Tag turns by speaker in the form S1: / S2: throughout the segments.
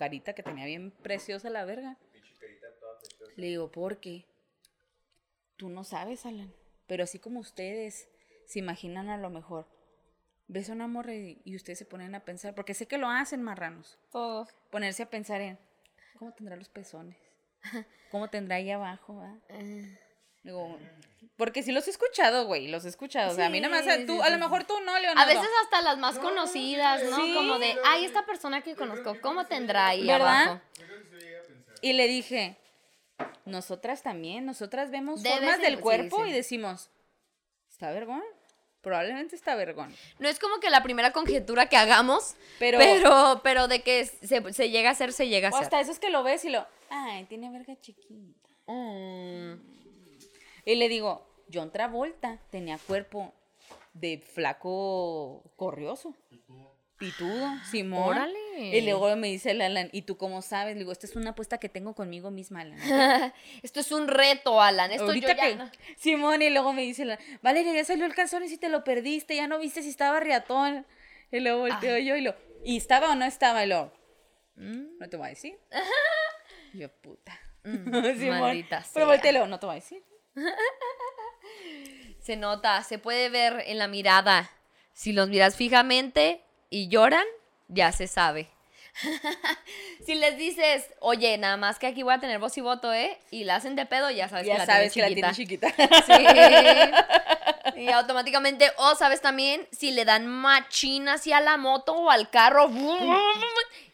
S1: carita que tenía bien preciosa la verga. Le digo, ¿por qué? Tú no sabes, Alan. Pero así como ustedes se imaginan a lo mejor, ves a una morra y, y ustedes se ponen a pensar, porque sé que lo hacen marranos,
S2: Todos.
S1: ponerse a pensar en, ¿cómo tendrá los pezones? ¿Cómo tendrá ahí abajo? va?" Digo, porque sí los he escuchado, güey, los he escuchado. o sea, a mí nada más,
S2: Sí,
S1: tú,
S2: sí,
S1: a lo mejor tú no,
S2: A
S1: Leonardo.
S2: veces hasta las más conocidas, ¿no?
S1: Sí.
S2: Como de, ay, esta persona que conozco, ¿cómo tendrá ahí
S1: ¿Verdad?
S2: abajo?
S1: Y le dije, nosotras también, nosotras vemos
S2: Debe
S1: formas
S2: ser-
S1: del cuerpo
S2: sí.
S1: y decimos, ¿está vergón? Probablemente está vergón.
S2: No es como que la primera conjetura que hagamos,
S1: Pero-
S2: pero, pero, de que se, se llega a hacer, se llega a
S1: O
S2: hacer.
S1: hasta eso es que lo ves y lo, ay, tiene verga chiquita.
S2: Mm.
S1: Y le digo, John Travolta tenía cuerpo de flaco corrioso. Pitudo, Simón.
S2: Órale.
S1: Y luego me dice el Alan, ¿y tú cómo sabes? Le digo, esta es una apuesta que tengo conmigo misma, Alan.
S2: Esto es un reto, Alan. Esto
S1: Ahorita
S2: yo ya
S1: que-
S2: no-
S1: Simón, y luego me dice, la, Valeria, ya salió el calzón y si te lo perdiste, ya no viste si estaba riatón. Y luego volteo yo y lo, ¿y estaba o no estaba? Y lo, "Mm, no te voy a decir. yo, puta. Simón.
S2: maldita
S1: Pero volteo no te voy a decir.
S2: Se nota, se puede ver en la mirada. Si los miras fijamente y lloran, ya se sabe. si les dices, oye, nada más que aquí voy a tener voz y voto, ¿eh? Y la hacen de pedo, ya sabes que
S1: Ya
S2: la
S1: sabes que la tiene
S2: chiquita. Sí. Y automáticamente, o sabes también, si le dan machina hacia la moto o al carro,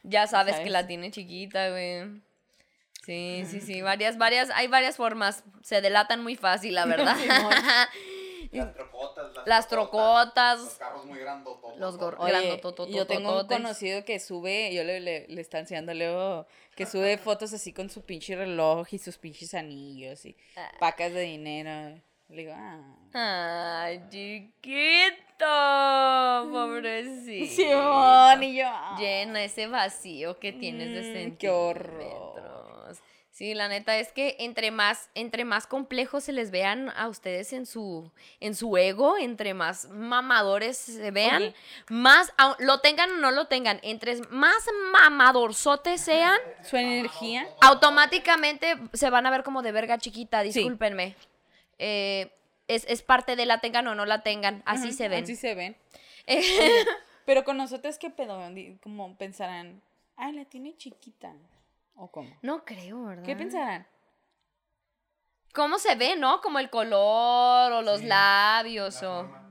S2: ya sabes, que
S1: ¿Sabes?
S2: la tiene chiquita, güey. Sí, sí, sí, varias, varias, hay varias formas. Se delatan muy fácil, la verdad.
S3: Las trocotas, las,
S2: Las trocotas.
S3: Los carros muy grandototos.
S2: Los
S1: yo tengo un conocido que sube, yo le, le, le está enseñando luego, que sube fotos así con su pinche reloj y sus pinches anillos y
S2: Ah.
S1: pacas de dinero. Le digo, ah.
S2: Ay, chiquito, pobrecito.
S1: Simón, y yo. ah.
S2: Llena ese vacío que tienes de
S1: Mm,
S2: sentimientos.
S1: qué horror.
S2: Sí, la neta es que entre más, entre más complejos se les vean a ustedes en su, en su ego, entre más mamadores se vean,
S1: Oye.
S2: más, lo tengan o no lo tengan, entre más mamadorzotes sean,
S1: Su energía.
S2: automáticamente se van a ver como de verga chiquita, discúlpenme. Eh, es, es parte de la tengan o no la tengan, así se ven.
S1: Así se ven.
S2: Eh,
S1: Pero con nosotros, ¿qué pedo? Como pensarán, ay, la tiene chiquita. ¿O cómo?
S2: no creo, ¿verdad?
S1: ¿Qué pensarán?
S2: ¿Cómo se ve, no? Como el color o los
S3: Sí,
S2: labios
S3: La
S2: o...
S3: forma.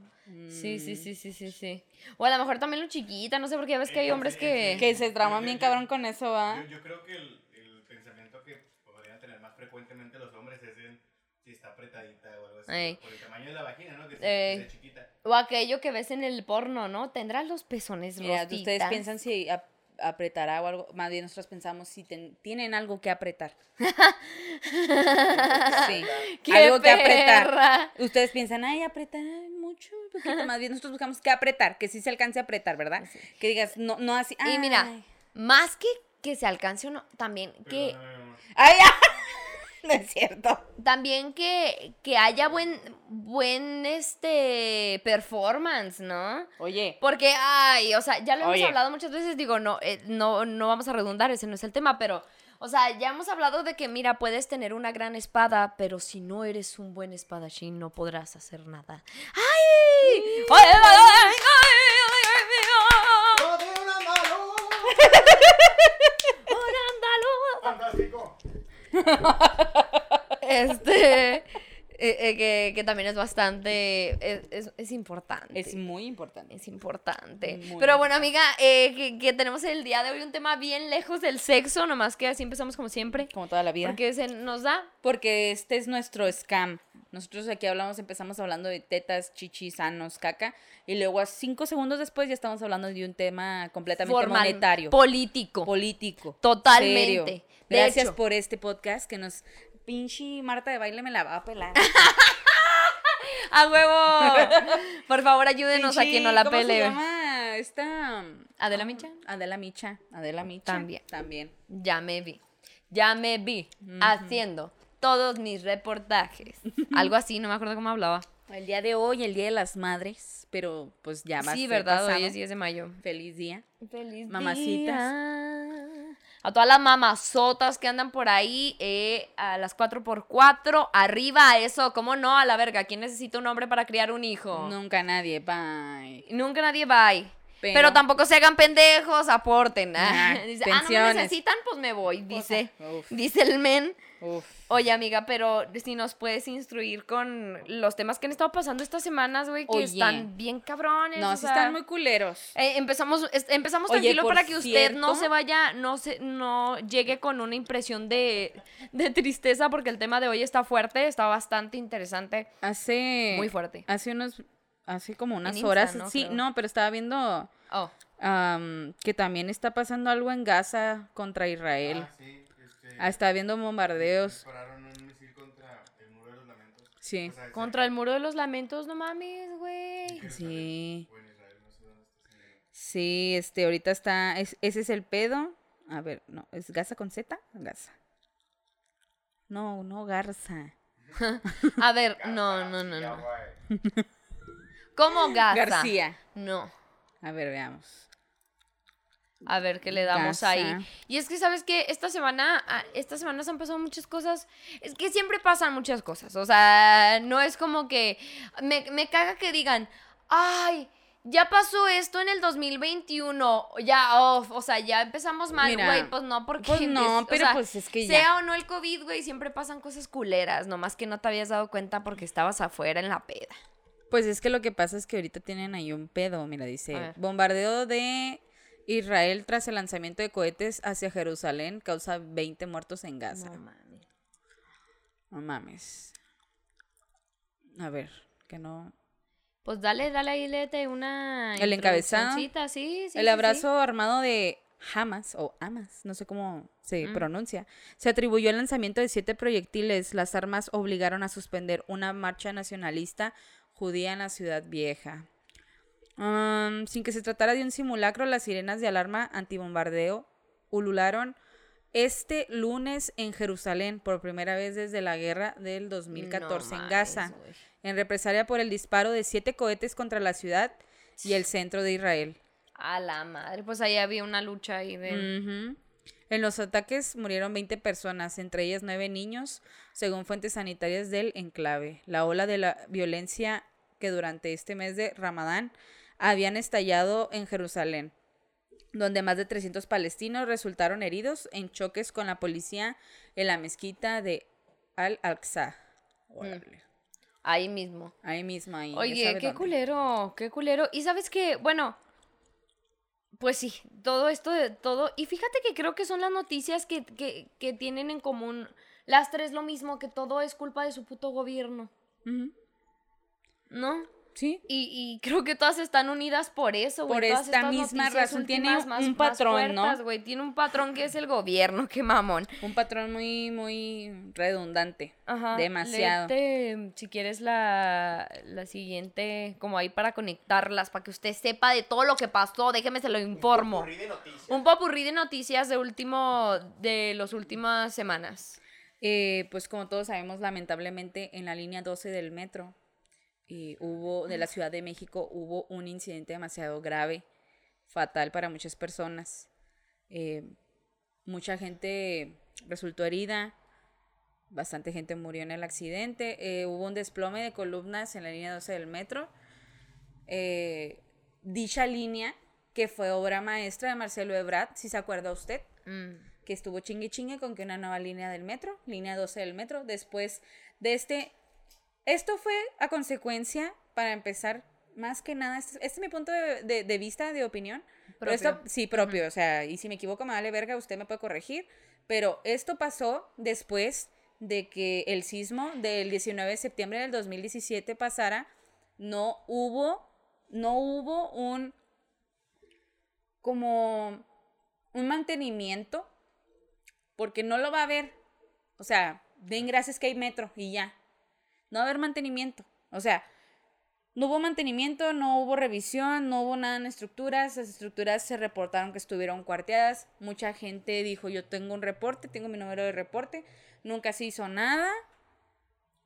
S2: Sí, sí, sí, sí, sí, sí. O a lo mejor también lo chiquita, no sé, porque ya ves que hay
S3: Eh,
S2: hombres que...
S1: Que se traman
S3: Yo-
S1: bien
S3: yo-
S1: cabrón con eso, ¿va?
S3: Yo, yo creo que el, el pensamiento que podrían tener más frecuentemente los hombres es en si está apretadita o algo así.
S2: Ey.
S3: Por el tamaño de la vagina, ¿no? Que, sea chiquita.
S2: O aquello que ves en el porno, ¿no? Tendrá los pezones
S1: Mira,
S2: rostitas.
S1: ustedes piensan si apretará o algo, más bien nosotros pensamos si ten- tienen algo que apretar. sí,
S2: ¡Qué
S1: algo que apretar. Ustedes piensan, ay, apretar ay, mucho, poquito más bien nosotros buscamos que apretar, que sí se alcance a apretar, ¿verdad? Que digas, no, no así.
S2: Y mira,
S1: ay.
S2: más que que se alcance uno, también que...
S1: Ay, ya. no es cierto.
S2: También que, que haya buen, buen, este, performance, ¿no?
S1: Oye,
S2: Porque, ay, o sea, ya lo hemos
S1: Oye.
S2: hablado muchas veces, digo, no, eh, no, no vamos a redundar, ese no es el tema, pero, o sea, ya hemos hablado de que, mira, puedes tener una gran espada, pero si no eres un buen espadachín, no podrás hacer nada. ¡Ay! ¡Ay, ay, ay, ay, ay,
S3: ¡No, de un andaluz!
S2: ay, un andaluz!
S3: ¡Fantástico!
S2: Este, eh, eh, que, que también es bastante, es, es- es importante.
S1: es muy importante.
S2: Es importante.
S1: Muy
S2: Pero bueno, amiga, eh, que, que tenemos el día de hoy un tema bien lejos del sexo, nomás que así empezamos como siempre.
S1: Como toda la vida.
S2: Porque se nos da.
S1: Porque este es nuestro scam. Nosotros aquí hablamos, empezamos hablando de tetas, chichis, sanos, caca. Y luego a cinco segundos después ya estamos hablando de un tema completamente
S2: formal,
S1: monetario.
S2: Político.
S1: político.
S2: Totalmente.
S1: serio. Gracias
S2: hecho.
S1: por este podcast que nos... Pinche Marta de baile me la va a pelar.
S2: ¡A huevo! Por favor, ayúdenos a quien no la
S1: ¿cómo
S2: pele.
S1: se llama? Esta...
S2: ¿Adela Micha?
S1: Adela Micha. Adela Micha.
S2: También.
S1: También.
S2: Ya me vi. Ya me vi haciendo todos mis reportajes. Algo así, no me acuerdo cómo hablaba.
S1: El día de hoy, el Día de las Madres, pero pues ya va a
S2: sí, ¿verdad?
S1: pasado.
S2: Hoy es 10 de mayo.
S1: Feliz día.
S2: Feliz
S1: Mamacitas.
S2: día A todas las mamazotas que andan por ahí, eh, a las 4x4, arriba a eso, ¿cómo no? A la verga, ¿quién necesita un hombre para criar un hijo?
S1: Nunca nadie, bye.
S2: Nunca nadie ahí. Pero,
S1: Pero-
S2: tampoco se hagan pendejos, aporten.
S1: Ajá,
S2: Dice, ah, no me necesitan, pues me voy, dice.
S1: Uf.
S2: Dice el men.
S1: Uf.
S2: Oye, amiga, pero si nos puedes instruir con los temas que han estado pasando estas semanas, güey, que
S1: Oye.
S2: están bien cabrones.
S1: No,
S2: o
S1: sí
S2: sea,
S1: están muy culeros.
S2: eh, empezamos es- empezamos
S1: Oye,
S2: tranquilo
S1: por
S2: para que usted no se vaya, no se, no llegue con una impresión de, de tristeza, porque el tema de hoy está fuerte, está bastante interesante,
S1: Hace.
S2: muy fuerte.
S1: Hace unos. Hace como unas
S2: Insta,
S1: horas.
S2: ¿no?
S1: Sí,
S2: Creo.
S1: no, pero estaba viendo
S2: Oh,
S1: am, que también está pasando algo en Gaza contra Israel.
S3: Ah, sí, este,
S1: Ah, estaba viendo bombardeos.
S3: un misil contra el muro de los lamentos.
S1: Sí.
S3: O sea,
S2: contra el muro de los lamentos, no mames, güey.
S1: Sí.
S3: o en Israel, no sé dónde está ese muro.
S1: Sí, este, ahorita está. es- ese es el pedo. A ver, no, ¿es Gaza con Z? Gaza. No, no, Garza.
S2: A ver, no, no, no, no. ¿Cómo Gaza?
S1: García.
S2: No.
S1: A ver, veamos.
S2: A ver qué le damos ahí. Y es que, ¿sabes qué? Esta semana, ah, esta semana se han pasado muchas cosas. Es que siempre pasan muchas cosas. O sea, no es como que. Me, me caga que digan, ay. Ya pasó esto en el 2021, ya, oh, o sea, ya empezamos mal, güey, pues no, porque...
S1: pues no,
S2: es- o
S1: pero
S2: sea,
S1: pues es que ya.
S2: Sea o no el COVID, güey, siempre pasan cosas culeras, nomás que no te habías dado cuenta porque estabas afuera en la peda.
S1: Pues es que lo que pasa es que ahorita tienen ahí un pedo. Mira, dice: bombardeo de Israel tras el lanzamiento de cohetes hacia Jerusalén causa 20 muertos en Gaza.
S2: No mames.
S1: No mames. A ver, que no.
S2: Pues dale, dale ahí, léete una.
S1: El encabezado.
S2: Sí, sí.
S1: el
S2: sí,
S1: abrazo armado de Hamas, o Hamas, no sé cómo se
S2: Mm.
S1: pronuncia, se atribuyó el lanzamiento de siete proyectiles. Las armas obligaron a suspender una marcha nacionalista judía en la ciudad vieja. Um, sin que se tratara de un simulacro, las sirenas de alarma antibombardeo ulularon este lunes en Jerusalén por primera vez desde la guerra del 2014
S2: No
S1: en Gaza, en represalia por el disparo de siete cohetes contra la ciudad y el centro de Israel.
S2: A la madre, pues ahí había una lucha ahí de.
S1: En los ataques murieron 20 personas, entre ellas nueve niños, según fuentes sanitarias del enclave. La ola de la violencia que durante este mes de Ramadán habían estallado en Jerusalén, donde más de 300 palestinos resultaron heridos en choques con la policía en la mezquita de Al-Aqsa. Órale.
S2: Ahí mismo.
S1: Ahí mismo, ahí.
S2: Oye, qué
S1: dónde.
S2: culero, qué culero. Y sabes que, bueno, pues sí, todo esto de todo. Y fíjate que creo que son las noticias que, que, que tienen en común las tres lo mismo, que todo es culpa de su puto gobierno. ¿no?
S1: Sí,
S2: Y, y creo que todas están unidas por eso, güey.
S1: Por
S2: todas
S1: esta misma razón. Tiene un
S2: más
S1: patrón, ¿no?
S2: güey. Tiene un patrón que es el gobierno, qué mamón.
S1: un patrón muy, muy redundante.
S2: Ajá.
S1: Demasiado.
S2: léete, si quieres la, la siguiente, como ahí para conectarlas, para que usted sepa de todo lo que pasó. Déjeme se lo informo.
S3: Popurrí de noticias.
S2: Un popurrí de noticias de último, de las últimas semanas.
S1: Eh, pues como todos sabemos, lamentablemente en la línea 12 del metro eh, hubo, de la Ciudad de México, hubo un incidente demasiado grave, fatal para muchas personas. Eh, mucha gente resultó herida, bastante gente murió en el accidente, eh, hubo un desplome de columnas en la línea 12 del metro. Eh, dicha línea, que fue obra maestra de Marcelo Ebrard, si se acuerda usted
S2: Mm.
S1: que estuvo chingue chingue con que una nueva línea del metro, línea 12 del metro, después de este... Esto fue a consecuencia, para empezar, más que nada, este, este es mi punto de, de- de vista, de opinión, pero esto,
S2: Propio.
S1: sí, propio, o sea, y si me equivoco me vale verga, usted me puede corregir, pero esto pasó después de que el sismo del 19 de septiembre del 2017 pasara, no hubo, no hubo un, como, un mantenimiento porque no lo va a haber. O sea, den gracias que hay metro y ya. No va a haber mantenimiento. O sea, no hubo mantenimiento, no hubo revisión, no hubo nada en estructuras. Las estructuras se reportaron que estuvieron cuarteadas. Mucha gente dijo, yo tengo un reporte, tengo mi número de reporte. Nunca se hizo nada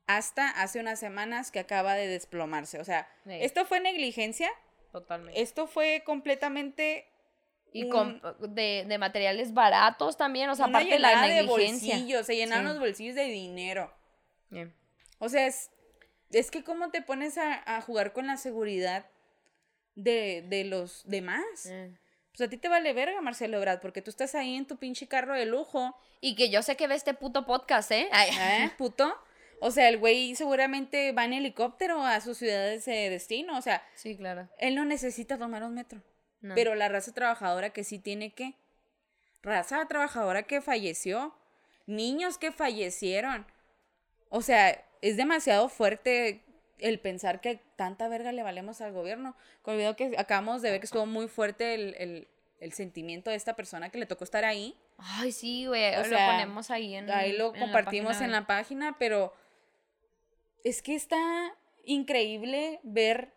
S1: hasta hace unas semanas que acaba de desplomarse. O sea,
S2: Sí.
S1: esto fue negligencia,
S2: Totalmente.
S1: esto fue completamente
S2: Y
S1: un-
S2: con, de, de materiales baratos también, o sea, aparte de la
S1: llenada de
S2: negligencia.
S1: bolsillos, se llenaron
S2: Sí.
S1: los bolsillos de dinero. O sea, es, es que cómo te pones a, a jugar con la seguridad de, de los demás.
S2: Eh.
S1: Pues a ti te vale verga, Marcelo Ebrard, porque tú estás ahí en tu pinche carro de lujo,
S2: Y que yo sé que ve este puto podcast, ¿eh? Ay.
S1: ¿eh, puto? O sea, el güey seguramente va en helicóptero a sus ciudades de destino. O sea,
S2: Sí, claro.
S1: él no necesita tomar un metro.
S2: No.
S1: Pero la raza trabajadora que sí tiene que. Raza trabajadora que falleció. Niños que fallecieron. O sea, es demasiado fuerte el pensar que tanta verga le valemos al gobierno. Con el video que acabamos de ver que estuvo muy fuerte el, el- el sentimiento de esta persona que le tocó estar ahí.
S2: Ay, sí, güey.
S1: O
S2: lo
S1: sea,
S2: ponemos ahí en
S1: Ahí lo
S2: en
S1: compartimos en la página, pero es que está increíble ver.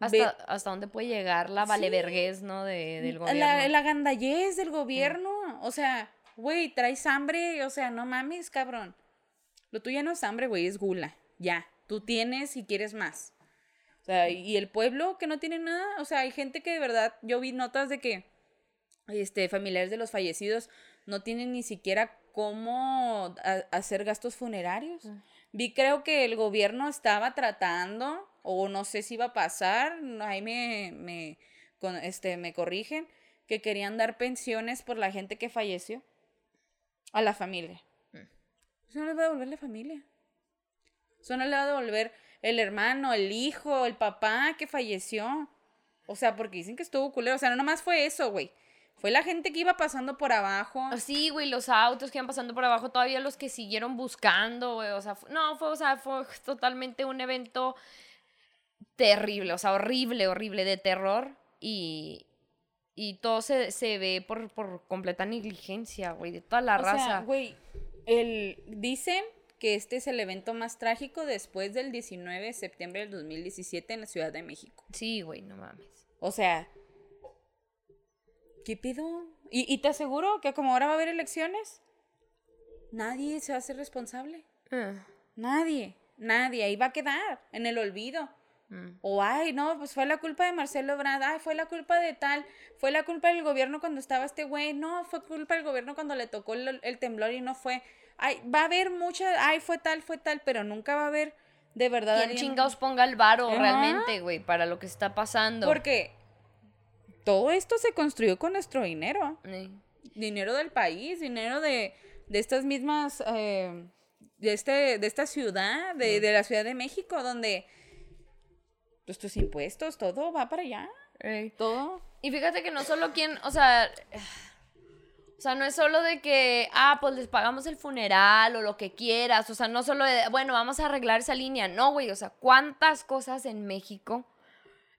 S2: Hasta, hasta dónde puede llegar la
S1: Sí.
S2: valeverguez, ¿no? De, del gobierno.
S1: La, la gandallez del gobierno. O sea, güey, traes hambre. O sea, no mames, cabrón. Lo tuyo no es hambre, güey, es gula. Ya. Tú tienes y quieres más. O sea, y el pueblo que no tiene nada. O sea, hay gente que de verdad. Yo vi notas de que este, familiares de los fallecidos no tienen ni siquiera cómo a- hacer gastos funerarios. Vi, creo que el gobierno estaba tratando, o no sé si iba a pasar, ahí me, me, con, este, me corrigen, que querían dar pensiones por la gente que falleció a la familia. Eso no le va a devolver la familia. Eso no le va a devolver el hermano, el hijo, el papá que falleció. O sea, porque dicen que estuvo culero. O sea, no nomás fue eso, güey. Fue la gente que iba pasando por abajo.
S2: Ah, Sí, güey, los autos que iban pasando por abajo, todavía los que siguieron buscando, güey, o sea, no, fue, o sea, fue totalmente un evento terrible, o sea, horrible, horrible, de terror, y, y todo se, se ve por, por completa negligencia, güey, de toda la
S1: O sea,
S2: raza.
S1: güey, el, dicen que este es el evento más trágico después del 19 de septiembre del 2017 en la Ciudad de México.
S2: sí, güey, no mames.
S1: O sea, ¿qué pido? Y, y te aseguro que como ahora va a haber elecciones, nadie se va a hacer responsable.
S2: Ah,
S1: Nadie, nadie. Ahí va a quedar en el olvido.
S2: Mm.
S1: O, ay, no, pues fue la culpa de Marcelo Ebrard, ay, fue la culpa de tal, fue la culpa del gobierno cuando estaba este güey, no, fue culpa del gobierno cuando le tocó el, el temblor y no fue. Ay, va a haber mucha, ay, fue tal, fue tal, pero nunca va a haber de verdad
S2: ¿Quién
S1: alguien-
S2: chingados ponga el varo realmente, güey, para lo que está pasando?
S1: Porque todo esto se construyó con nuestro dinero, dinero del país, dinero de, de estas mismas, eh, de, este, de esta ciudad, de, de la Ciudad de México, donde pues, tus impuestos, todo va para allá, todo.
S2: Y fíjate que no solo quien, o sea, o sea, no es solo de que, ah, pues les pagamos el funeral o lo que quieras, o sea, no solo de, bueno, vamos a arreglar esa línea, no, güey, o sea, cuántas cosas en México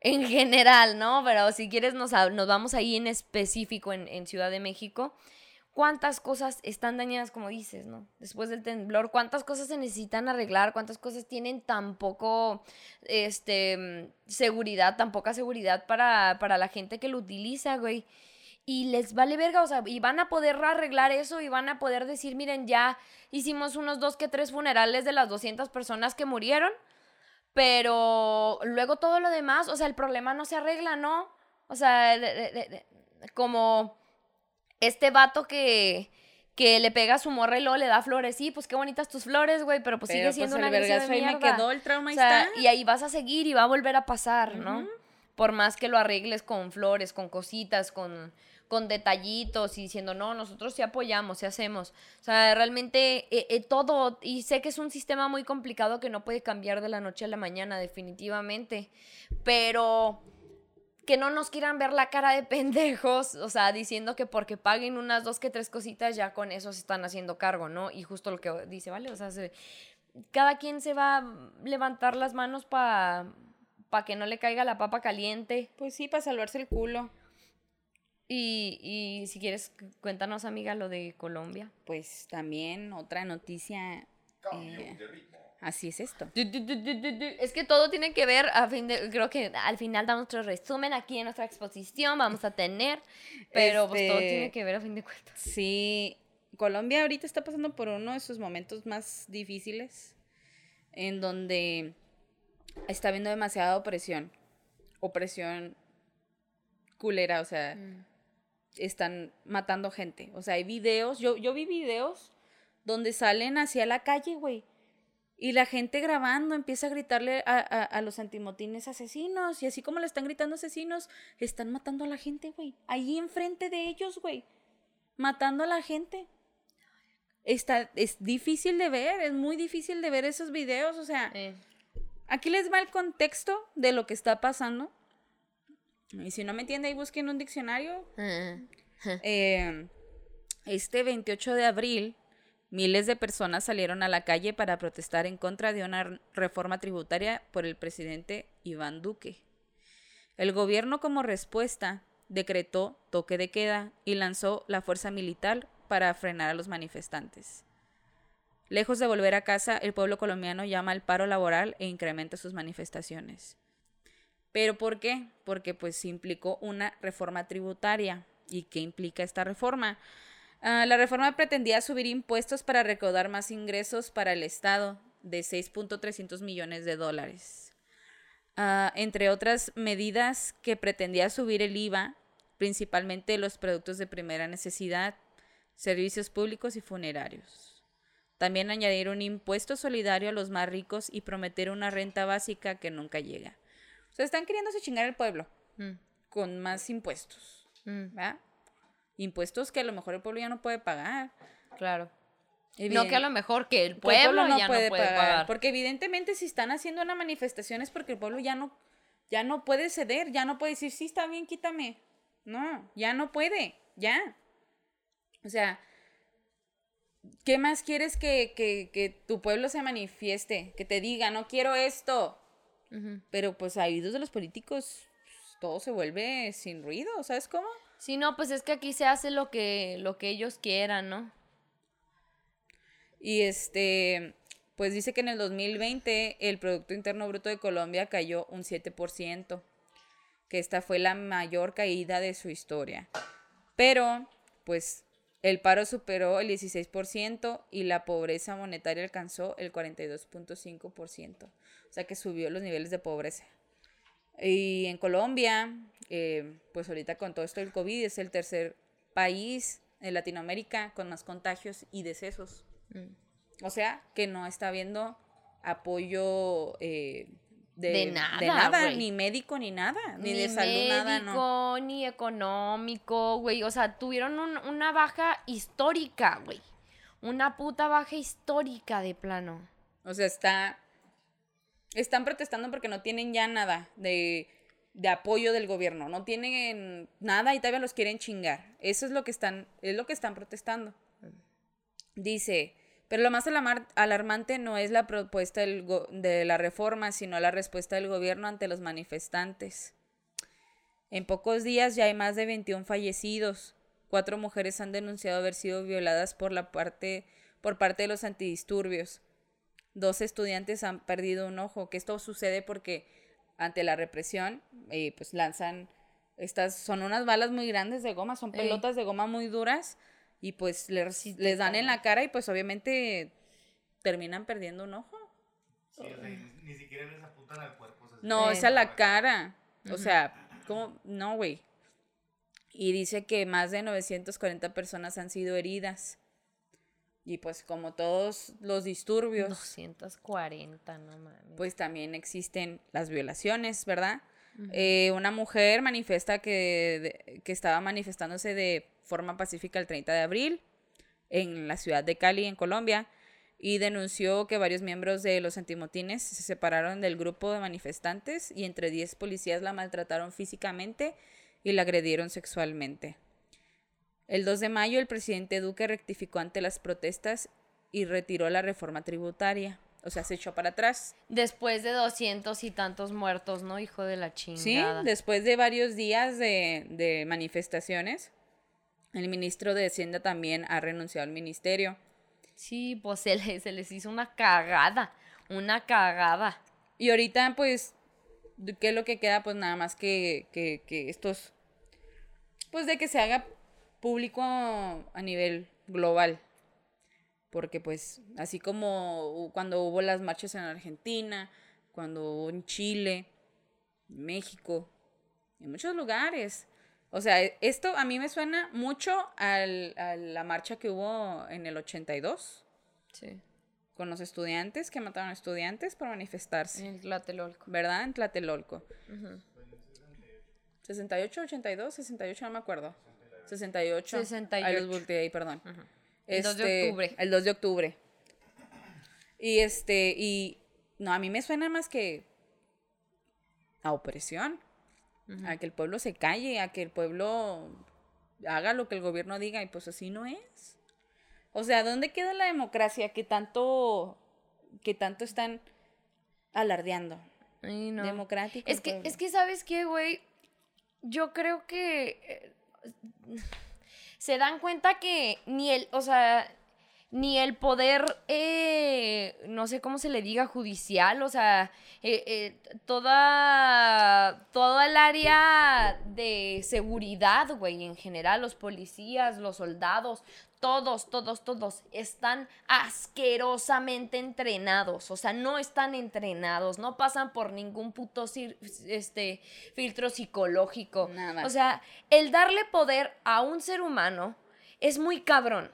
S2: en general, ¿no? Pero si quieres nos, nos vamos ahí en específico en, en Ciudad de México. ¿Cuántas cosas están dañadas, como dices, ¿no? Después del temblor, ¿cuántas cosas se necesitan arreglar? ¿Cuántas cosas tienen tan poco, este, seguridad, tan poca seguridad para, para la gente que lo utiliza, güey? Y les vale verga, o sea, y van a poder arreglar eso y van a poder decir, miren, ya hicimos unos dos que tres funerales de las 200 personas que murieron, pero luego todo lo demás, o sea, el problema no se arregla, ¿no? O sea, como este vato que, que le pega a su morra y luego le da flores. Sí, pues qué bonitas tus flores, güey, pero pues
S1: Pero,
S2: sigue siendo
S1: pues,
S2: una
S1: el
S2: de
S1: ahí me
S2: mierda.
S1: quedó, el trauma
S2: O sea,
S1: está.
S2: y ahí vas a seguir y va a volver a pasar, ¿no? Por más que lo arregles con flores, con cositas, con, con detallitos y diciendo, no, nosotros sí apoyamos, sí hacemos. O sea, realmente eh, eh, todo, y sé que es un sistema muy complicado que no puede cambiar de la noche a la mañana, definitivamente, pero que no nos quieran ver la cara de pendejos, o sea, diciendo que porque paguen unas dos que tres cositas ya con eso se están haciendo cargo, ¿no? Y justo lo que dice, ¿vale? O sea, se- cada quien se va a levantar las manos para pa que no le caiga la papa caliente.
S1: Pues sí, para salvarse el culo.
S2: Y, y si quieres, cu- cuéntanos, amiga, lo de Colombia.
S1: Pues también otra noticia. eh, así es esto.
S2: Es que todo tiene que ver, a fin de, creo que al final damos nuestro resumen aquí en nuestra exposición, vamos a tener, pero pues todo
S1: Este-
S2: tiene que ver a fin de cuentas.
S1: Sí, Colombia ahorita está pasando por uno de sus momentos más difíciles, en donde está habiendo demasiada opresión, opresión culera, o sea, están matando gente. O sea, hay videos, yo, yo vi videos donde salen hacia la calle, güey. Y la gente grabando empieza a gritarle a, a, a, los antimotines asesinos. Y así como le están gritando asesinos, están matando a la gente, güey. Ahí enfrente de ellos, güey. Matando a la gente. Está, es difícil de ver, es muy difícil de ver esos videos. O sea,
S2: Eh,
S1: aquí les va el contexto de lo que está pasando. Y si no me entiende, ahí busquen un diccionario.
S2: Eh,
S1: este 28 de abril, miles de personas salieron a la calle para protestar en contra de una reforma tributaria por el presidente Iván Duque. El gobierno como respuesta decretó toque de queda y lanzó la fuerza militar para frenar a los manifestantes. Lejos de volver a casa, el pueblo colombiano llama al paro laboral e incrementa sus manifestaciones. ¿Pero por qué? Porque pues implicó una reforma tributaria. ¿Y qué implica esta reforma? Ah, la reforma pretendía subir impuestos para recaudar más ingresos para el Estado de 6.300 millones de dólares. Ah, entre otras medidas que pretendía subir el IVA, principalmente los productos de primera necesidad, servicios públicos y funerarios. También añadir un impuesto solidario a los más ricos y prometer una renta básica que nunca llega. O sea, están queriéndose chingar al pueblo
S2: mm,
S1: con más impuestos,
S2: mm,
S1: ¿verdad? Impuestos que a lo mejor el pueblo ya no puede pagar.
S2: claro. No que a lo mejor que el pueblo, ya no puede pagar.
S1: Porque evidentemente si están haciendo una manifestación es porque el pueblo ya no, ya no puede ceder, ya no puede decir, sí, está bien, quítame. No, ya no puede, ya. O sea, ¿qué más quieres que, que, que tu pueblo se manifieste? Que te diga, no quiero esto. Pero pues a oídos de los políticos pues, todo se vuelve sin ruido, ¿sabes cómo?
S2: Sí, no, pues es que aquí se hace lo que, lo que ellos quieran, ¿no?
S1: Y este, pues dice que en el 2020 el Producto Interno Bruto de Colombia cayó un 7%, que esta fue la mayor caída de su historia. Pero, pues, el paro superó el 16% y la pobreza monetaria alcanzó el 42.5%. O sea que subió los niveles de pobreza. Y en Colombia, eh, pues ahorita con todo esto del COVID, es el tercer país en Latinoamérica con más contagios y decesos.
S2: Mm.
S1: O sea, que no está habiendo apoyo eh, de,
S2: De nada,
S1: ni médico, ni nada, ni, de salud, nada, no.
S2: ni económico, güey. O sea, tuvieron un- una baja histórica, güey. Una puta baja histórica de plano.
S1: O sea, está. Están protestando porque no tienen ya nada de, de apoyo del gobierno. No tienen nada y todavía los quieren chingar. Eso es lo que están, es lo que están protestando. Dice, pero lo más alarmante no es la propuesta de la reforma, sino la respuesta del gobierno ante los manifestantes. En pocos días ya hay más de 21 fallecidos. Cuatro mujeres han denunciado haber sido violadas por, la parte, por parte de los antidisturbios. Dos estudiantes han perdido un ojo, que esto sucede porque ante la represión, eh, pues lanzan estas, son unas balas muy grandes de goma, son pelotas de goma muy duras y pues les,
S2: Sí, te
S1: les dan en la cara y pues obviamente terminan perdiendo un ojo.
S3: Sí, o sea, y ni, ni siquiera les apuntan al cuerpo. o sea,
S1: No, es a la cara. O sea, ¿cómo? No, güey. Y dice que más de 940 personas han sido heridas. Y pues como todos los disturbios,
S2: 240, no mames.
S1: pues también existen las violaciones, ¿verdad? Eh, una mujer manifiesta que, de- que estaba manifestándose de forma pacífica el 30 de abril en la ciudad de Cali, en Colombia, y denunció que varios miembros de los antimotines se separaron del grupo de manifestantes y entre 10 policías la maltrataron físicamente y la agredieron sexualmente. El 2 de mayo el presidente Duque rectificó ante las protestas y retiró la reforma tributaria. O sea, se echó para atrás.
S2: Después de 200 y tantos muertos, ¿no? Hijo de la
S1: Sí,
S2: chingada.
S1: después de varios días de, de manifestaciones, el ministro de Hacienda también ha renunciado al ministerio.
S2: Sí, pues se les, se les hizo una cagada. Una cagada.
S1: Y ahorita, pues, ¿qué es lo que queda? Pues nada más que, que, que estos, pues de que se haga público a nivel global. Porque pues, así como cuando hubo las marchas en Argentina, cuando hubo en Chile, en México, en muchos lugares, O sea, e- esto a mí me suena mucho al- a la marcha que hubo en el 82
S2: Sí.
S1: con los estudiantes que mataron a estudiantes por manifestarse,
S2: En Tlatelolco.
S1: ¿verdad? En Tlatelolco. 68, 82, 68, no me acuerdo. 68. Ahí
S2: 68.
S1: los volteé ahí, perdón.
S2: El 2 de
S1: Este,
S2: octubre.
S1: El 2 de octubre. Y este, y no, a mí me suena más que a opresión. A que el pueblo se calle, a que el pueblo haga lo que el gobierno diga, y pues así no es. O sea, ¿dónde queda la democracia que tanto, que tanto están alardeando?
S2: Ay, no.
S1: Democrático.
S2: Es que,
S1: pueblo.
S2: es que, ¿sabes qué, güey? Yo creo que eh, se dan cuenta que ni el, o sea, ni el poder, eh, no sé cómo se le diga, judicial, o sea, eh, eh, toda, toda el área de seguridad, güey, en general, los policías, los soldados, todos, todos, todos están asquerosamente entrenados. O sea, no están entrenados, no pasan por ningún puto este, filtro psicológico.
S1: Nada.
S2: O sea, el darle poder a un ser humano es muy cabrón.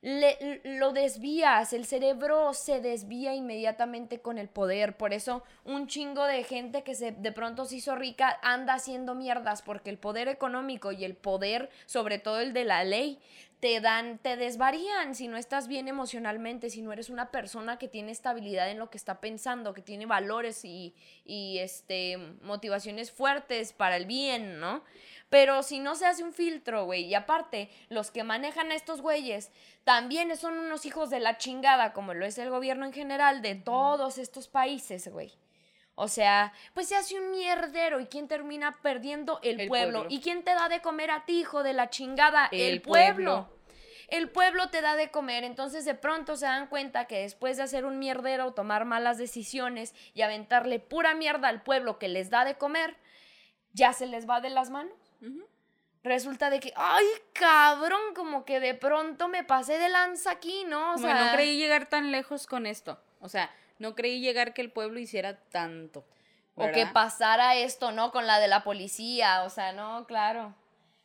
S2: Le- lo desvías, el cerebro se desvía inmediatamente con el poder. Por eso un chingo de gente que se, de pronto se hizo rica anda haciendo mierdas porque el poder económico y el poder, sobre todo el de la ley, te dan, te desvarían si no estás bien emocionalmente, si no eres una persona que tiene estabilidad en lo que está pensando, que tiene valores y, y este, motivaciones fuertes para el bien, ¿no? Pero si no se hace un filtro, güey, y aparte, los que manejan a estos güeyes también son unos hijos de la chingada, como lo es el gobierno en general de todos estos países, güey. O sea, pues se hace un mierdero y quién termina perdiendo el,
S1: El
S2: pueblo.
S1: pueblo.
S2: ¿Y quién te da de comer a ti, hijo de la chingada? El,
S1: El
S2: pueblo.
S1: pueblo.
S2: El pueblo te da de comer, entonces de pronto se dan cuenta que después de hacer un mierdero, tomar malas decisiones y aventarle pura mierda al pueblo que les da de comer, ya se les va de las manos. Resulta de que, ay, cabrón, como que de pronto me pasé de lanza aquí, ¿no? O
S1: que no creí llegar tan lejos con esto. O sea, no creí llegar que el pueblo hiciera tanto.
S2: O que pasara esto, ¿no? Con la de la policía, o sea, no, claro.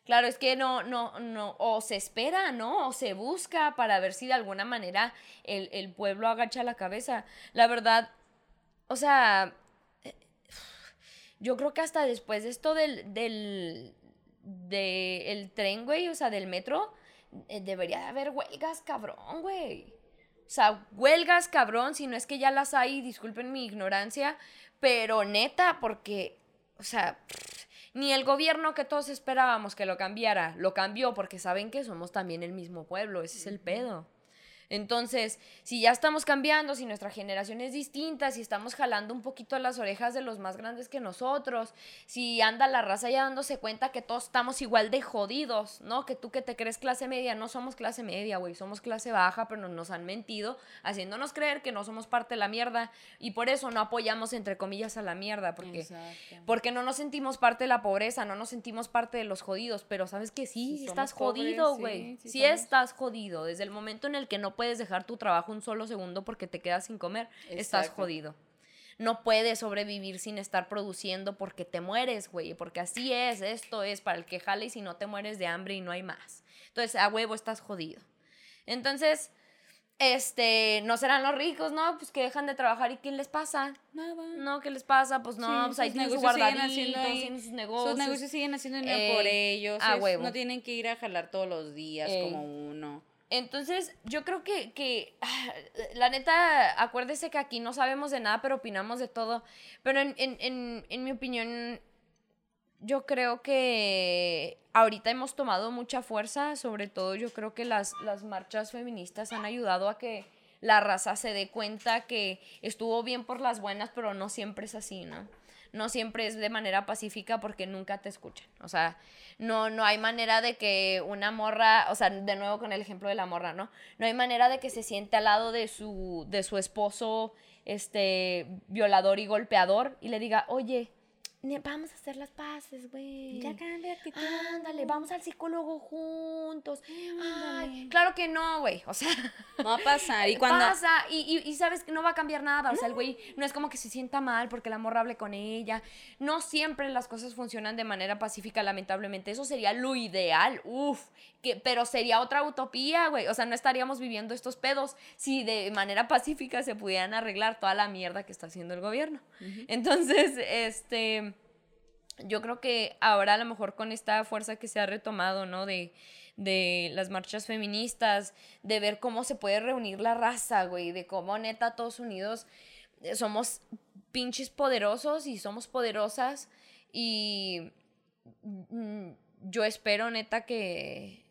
S2: Claro, es que no, no, no, o se espera, ¿no? O se busca para ver si de alguna manera el, el pueblo agacha la cabeza. La verdad, o sea, yo creo que hasta después de esto del, del, de el tren, güey, o sea, del metro, eh, debería de haber huelgas, cabrón, güey. O sea, huelgas, cabrón, si no es que ya las hay, disculpen mi ignorancia, pero neta, porque, o sea, ni el gobierno que todos esperábamos que lo cambiara, lo cambió porque saben que somos también el mismo pueblo, ese es el pedo. Entonces, si ya estamos cambiando, si nuestra generación es distinta, si estamos jalando un poquito las orejas de los más grandes que nosotros, si anda la raza ya dándose cuenta que todos estamos igual de jodidos, ¿no? Que tú que te crees clase media, no somos clase media, güey, somos clase baja, pero nos han mentido, haciéndonos creer que no somos parte de la mierda y por eso no apoyamos entre comillas a la mierda, porque
S1: Exacto.
S2: porque no nos sentimos parte de la pobreza, no nos sentimos parte de los jodidos, pero sabes que sí,
S1: Sí,
S2: estás
S1: pobres,
S2: jodido, güey.
S1: sí
S2: Sí, estás jodido. Desde el momento en el que no puedes dejar tu trabajo un solo segundo porque te quedas sin comer, estás jodido. No puedes sobrevivir sin estar produciendo porque te mueres, güey. Porque así es, esto es para el que jale y si no te mueres de hambre y no hay más. Entonces, a huevo estás jodido. Entonces, este, no serán los ricos, ¿no? Pues que dejan de trabajar y ¿qué les pasa?
S1: Nada.
S2: No, ¿qué les pasa? Pues no,
S1: Sí,
S2: pues ahí
S1: sus
S2: tienen sus negocios.
S1: Sus negocios siguen haciendo dinero
S2: Eh,
S1: por ellos. es-
S2: huevo.
S1: No tienen que ir a jalar todos los días como uno.
S2: Entonces, yo creo que, que, la neta, acuérdese que aquí no sabemos de nada, pero opinamos de todo. Pero en, en, en, en mi opinión, yo creo que ahorita hemos tomado mucha fuerza, sobre todo yo creo que las, las marchas feministas han ayudado a que la raza se dé cuenta que estuvo bien por las buenas, pero no siempre es así, ¿no? No siempre es de manera pacífica porque nunca te escuchan. O sea, no, no hay manera de que una morra, o sea, de nuevo con el ejemplo de la morra, ¿no? No hay manera de que se siente al lado de su, de su esposo, este, violador y golpeador, y le diga, oye, vamos a hacer las paces, güey.
S1: Ya cambia actitud.
S2: Ándale, vamos al psicólogo juntos. Ay, claro que no, güey. O sea,
S1: No va a pasar. Y cuando.
S2: pasa y, y- y sabes que no va a cambiar nada. O sea, el güey no es como que se sienta mal porque la morra hable con ella. No siempre las cosas funcionan de manera pacífica, lamentablemente. Eso sería lo ideal. Uf. Que, pero sería otra utopía, güey. O sea, no estaríamos viviendo estos pedos si de manera pacífica se pudieran arreglar toda la mierda que está haciendo el gobierno. Entonces, este yo creo que ahora a lo mejor con esta fuerza que se ha retomado, ¿no? De, de las marchas feministas, de ver cómo se puede reunir la raza, güey, de cómo neta todos unidos eh, somos pinches poderosos y somos poderosas y mm, yo espero neta que,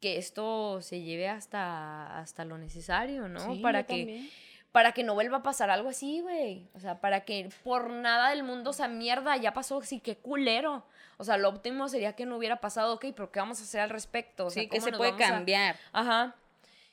S2: que esto se lleve hasta, hasta lo necesario, ¿no?
S1: Sí,
S2: para que
S1: también.
S2: Para que no vuelva a pasar algo así, güey. O sea, para que por nada del mundo esa mierda ya pasó, sí, qué culero. O sea, lo óptimo sería que no hubiera pasado, ok, pero ¿qué vamos a hacer al respecto? O sea,
S1: Sí, que
S2: ¿cómo
S1: se
S2: nos
S1: puede
S2: a-
S1: cambiar.
S2: Ajá.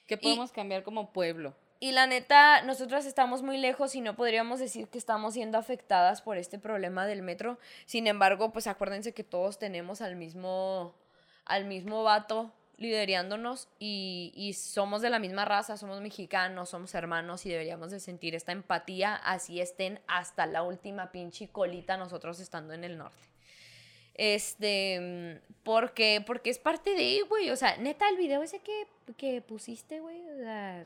S1: Que podemos cambiar como pueblo.
S2: Y la neta, nosotras estamos muy lejos y no podríamos decir que estamos siendo afectadas por este problema del metro. Sin embargo, pues acuérdense que todos tenemos al mismo, al mismo vato liderándonos y, y somos de la misma raza, somos mexicanos, somos hermanos y deberíamos de sentir esta empatía, así estén hasta la última pinche colita nosotros estando en el norte. Este, porque, porque es parte de, güey, o sea, neta, el video ese que, que pusiste, güey, o sea,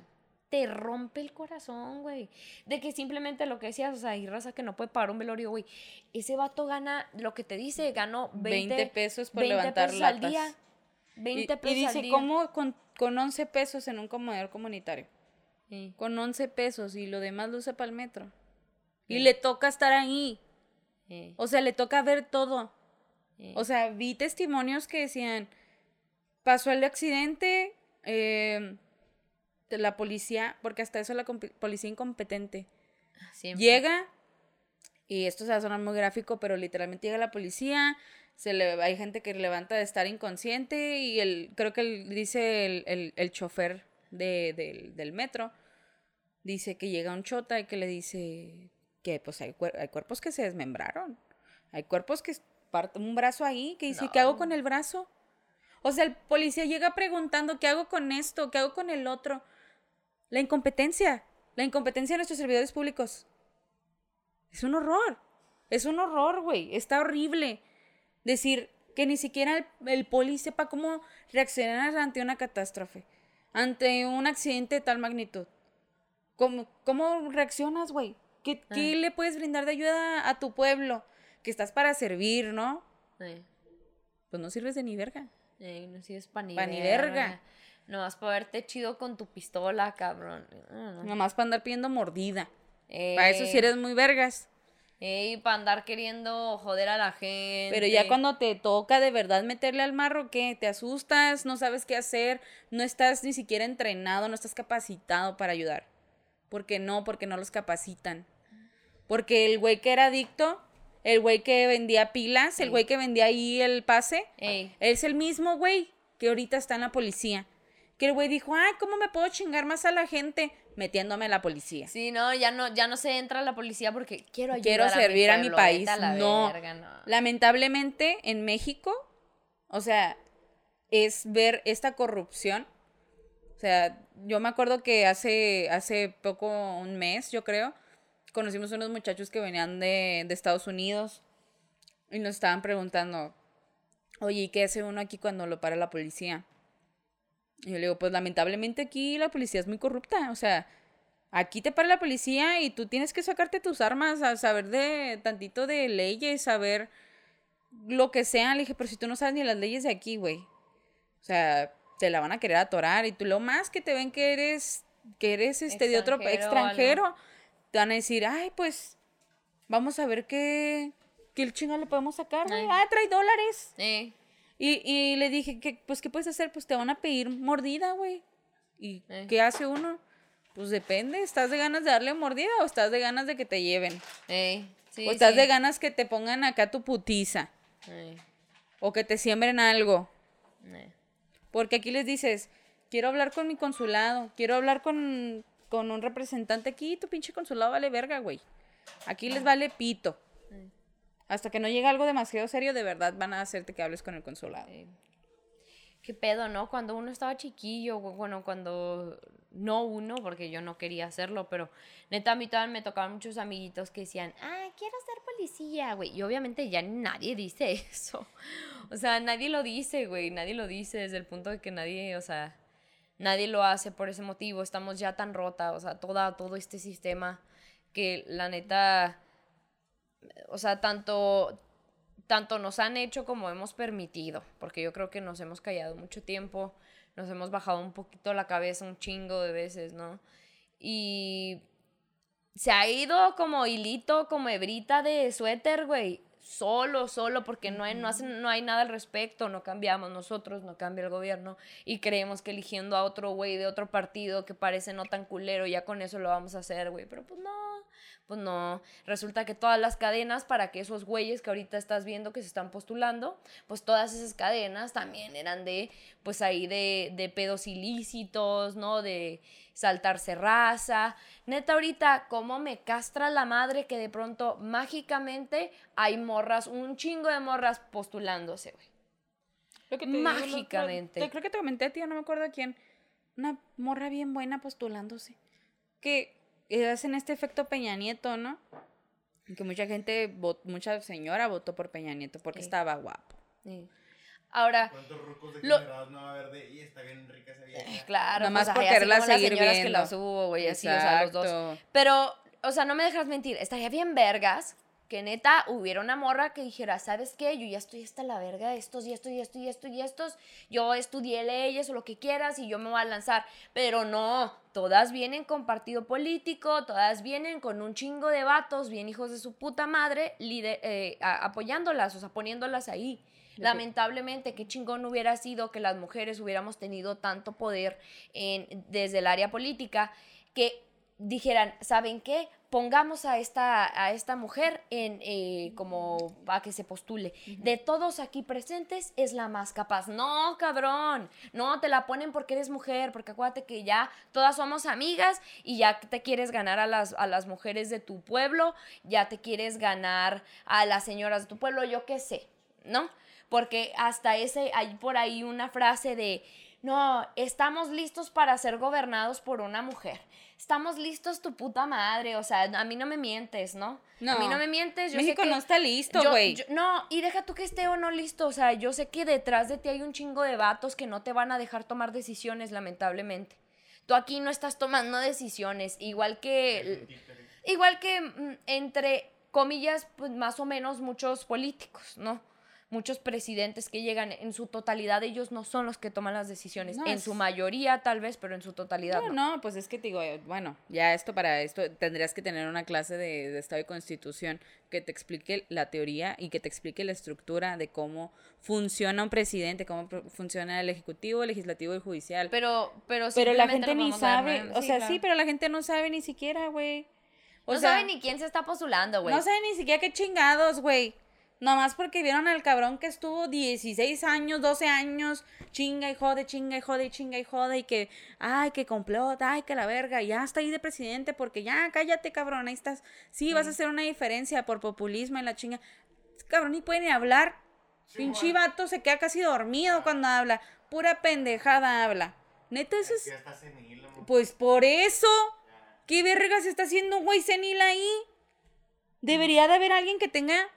S2: te rompe el corazón, güey. De que simplemente lo que decías, o sea, hay raza que no puede pagar un velorio, güey. Ese vato gana, lo que te dice, ganó 20,
S1: 20 pesos por
S2: 20
S1: levantar
S2: pesos al
S1: latas.
S2: día. 20
S1: y,
S2: pesos
S1: y
S2: al
S1: dice,
S2: día.
S1: ¿cómo con, con 11 pesos en un comedor comunitario?
S2: Sí,
S1: Con 11 pesos y lo demás lo usa para el metro. Y le toca estar ahí.
S2: sí,
S1: O sea, le toca ver todo. O sea, vi testimonios que decían, pasó el accidente, eh, de la policía, porque hasta eso la policía incompetente.
S2: Siempre.
S1: Llega, y esto se va a sonar muy gráfico, pero literalmente llega la policía, se le, hay gente que levanta de estar inconsciente y el, creo que el- dice el, el, el chofer de, del, del metro, dice que llega un chota y que le dice que pues hay, cuer- hay cuerpos que se desmembraron, hay cuerpos que parte un brazo ahí, que dice, ¿qué hago con el brazo? O sea, el policía llega preguntando, ¿qué hago con esto? ¿Qué hago con el otro? La incompetencia, la incompetencia de nuestros servidores públicos. Es un horror. Es un horror, güey. Está horrible. Decir que ni siquiera el, el poli sepa cómo reaccionar ante una catástrofe. Ante un accidente de tal magnitud. ¿Cómo, cómo reaccionas, güey? ¿Qué, qué le puedes brindar de ayuda a tu pueblo? Que estás para servir, ¿no? Pues no sirves de ni verga.
S2: No sirves pa' ni
S1: Pa' ni
S2: verga.
S1: verga.
S2: Nomás para verte chido con tu pistola, cabrón. Ah,
S1: Nomás para andar pidiendo mordida. Para eso sí eres muy vergas.
S2: Ey, para andar queriendo joder a la gente.
S1: Pero ya cuando te toca de verdad meterle al marro, ¿qué? Te asustas, no sabes qué hacer, no estás ni siquiera entrenado, no estás capacitado para ayudar. ¿Por qué no? Porque no los capacitan. Porque el güey que era adicto, el güey que vendía pilas, el güey que vendía ahí el pase,
S2: Ey,
S1: es el mismo güey que ahorita está en la policía. Que el güey dijo, ay, ¿cómo me puedo chingar más a la gente? Metiéndome a la policía.
S2: sí, no, ya no, ya no se entra a la policía porque quiero ayudar
S1: Quiero servir a mi
S2: pueblo,
S1: país.
S2: a la
S1: No.
S2: verga, no.
S1: Lamentablemente, en México, o sea, es ver esta corrupción. O sea, yo me acuerdo que hace, hace poco, un mes, yo creo, conocimos unos muchachos que venían de, de Estados Unidos y nos estaban preguntando, oye, ¿y qué hace uno aquí cuando lo para la policía? Y yo le digo, pues lamentablemente aquí la policía es muy corrupta, o sea, aquí te para la policía y tú tienes que sacarte tus armas, a saber de tantito de leyes, saber lo que sea. Le dije, pero si tú no sabes ni las leyes de aquí, güey. O sea, te la van a querer atorar y tú lo más que te ven que eres, que eres este de otro
S2: Extranjero algo.
S1: te van a decir, ay, pues, vamos a ver qué, qué chingo le podemos sacar, güey. Ah, trae dólares.
S2: Ey,
S1: Y, y le dije, que, pues, ¿qué puedes hacer? Pues te van a pedir mordida, güey. ¿Y
S2: Eh.
S1: qué hace uno? Pues depende, ¿estás de ganas de darle mordida o estás de ganas de que te lleven?
S2: ey, sí,
S1: o estás
S2: sí.
S1: de ganas que te pongan acá tu putiza
S2: Ey,
S1: o que te siembren algo.
S2: ey.
S1: Porque aquí les dices, quiero hablar con mi consulado, quiero hablar con, con un representante aquí, tu pinche consulado vale verga, güey. Aquí les vale pito. Hasta que no llegue algo demasiado serio, de verdad van a hacerte que hables con el consulado.
S2: Qué pedo, ¿no? Cuando uno estaba chiquillo, bu- bueno, cuando no uno, porque yo no quería hacerlo, pero neta a mí todavía me tocaban muchos amiguitos que decían, ah, quiero ser policía, güey. Y obviamente ya nadie dice eso. O sea, nadie lo dice, güey, nadie lo dice desde el punto de que nadie, o sea, nadie lo hace por ese motivo. Estamos ya tan rota, o sea, toda, todo este sistema que la neta, o sea, tanto, tanto nos han hecho como hemos permitido, porque yo creo que nos hemos callado mucho tiempo, nos hemos bajado un poquito la cabeza un chingo de veces, ¿no? Y se ha ido como hilito, como hebrita de suéter, güey. Solo, solo, porque no hay, no, hacen, no hay nada al respecto, no cambiamos nosotros, no cambia el gobierno y creemos que eligiendo a otro güey de otro partido que parece no tan culero, ya con eso lo vamos a hacer, güey. Pero pues no, pues no. Resulta que todas las cadenas para que esos güeyes que ahorita estás viendo que se están postulando, pues todas esas cadenas también eran de, pues ahí de, de pedos ilícitos, ¿no? De saltarse raza. Neta, ahorita, cómo me castra la madre que de pronto mágicamente hay morras, un chingo de morras postulándose, güey.
S1: Lo que te digo, lo- lo-
S2: Mágicamente.
S1: te- creo que te comenté a ti, no me acuerdo a quién. Una morra bien buena postulándose. Que hacen este efecto Peña Nieto, ¿no? Que mucha gente, vot- mucha señora votó por Peña Nieto porque
S2: Sí.
S1: estaba guapo.
S2: Sí. Ahora,
S3: ¿Cuántos rucos
S2: Lo-
S3: degenerados no va a haber de, y está bien rica esa vieja?
S2: claro,
S1: Nada más
S2: pues,
S1: por quererla
S2: como las
S1: seguir
S2: señoras que
S1: viendo.
S2: las hubo, güey, así, o sea, los dos.
S1: Exacto.
S2: Pero, o sea, no me dejas mentir, estaría bien vergas que neta hubiera una morra que dijera, ¿sabes qué? Yo ya estoy hasta la verga de estos y esto y esto y esto y estos. Yo estudié leyes o lo que quieras y yo me voy a lanzar. Pero no, todas vienen con partido político, todas vienen con un chingo de vatos, bien hijos de su puta madre, lider- eh, a- apoyándolas, o sea, poniéndolas ahí. Lamentablemente, qué chingón hubiera sido que las mujeres hubiéramos tenido tanto poder en, desde el área política que dijeran, ¿saben qué? Pongamos a esta, a esta mujer en eh, como a que se postule. De todos aquí presentes es la más capaz. No, cabrón. No, te la ponen porque eres mujer, porque acuérdate que ya todas somos amigas y ya te quieres ganar a las, a las mujeres de tu pueblo, ya te quieres ganar a las señoras de tu pueblo, yo qué sé, ¿no? Porque hasta ese, hay por ahí una frase de, no, estamos listos para ser gobernados por una mujer. Estamos listos tu puta madre, o sea, a mí no me mientes, ¿no?
S1: No.
S2: A mí no me mientes, yo sé
S1: México
S2: que-
S1: no está listo, güey.
S2: No, y deja tú que esté o no listo, o sea, yo sé que detrás de ti hay un chingo de vatos que no te van a dejar tomar decisiones, lamentablemente. Tú aquí no estás tomando decisiones, igual que... Igual que mm, entre comillas, pues más o menos muchos políticos, ¿no? Muchos presidentes que llegan en su totalidad, ellos no son los que toman las decisiones.
S1: No,
S2: en
S1: es-
S2: su mayoría, tal vez, pero en su totalidad.
S1: No,
S2: No,
S1: no, pues es que te digo, eh, bueno, ya esto para esto tendrías que tener una clase de, de Estado y Constitución que te explique la teoría y que te explique la estructura de cómo funciona un presidente, cómo funciona el Ejecutivo, el Legislativo y el Judicial.
S2: Pero, pero,
S1: Pero la gente ni sabe, o sea,
S2: claro.
S1: sí, pero la gente no sabe ni siquiera, güey. O
S2: no
S1: sea,
S2: sabe ni quién se está postulando, güey.
S1: No sabe ni siquiera qué chingados, güey. Nomás porque vieron al cabrón que estuvo 16 años, 12 años, chinga y jode, chinga y jode, chinga y jode, y que, ay, que complota, ay, que la verga, ya está ahí de presidente, porque ya, cállate, cabrón, ahí estás. Sí, vas a hacer una diferencia por populismo y la chinga. Cabrón, ni puede ni hablar. Pinche vato se queda casi dormido cuando habla. Pura pendejada habla. Neta, eso es.
S3: Ya está senil, amor.
S1: Pues por eso. ¿Qué verga se está haciendo un güey senil ahí? Debería de haber alguien que tenga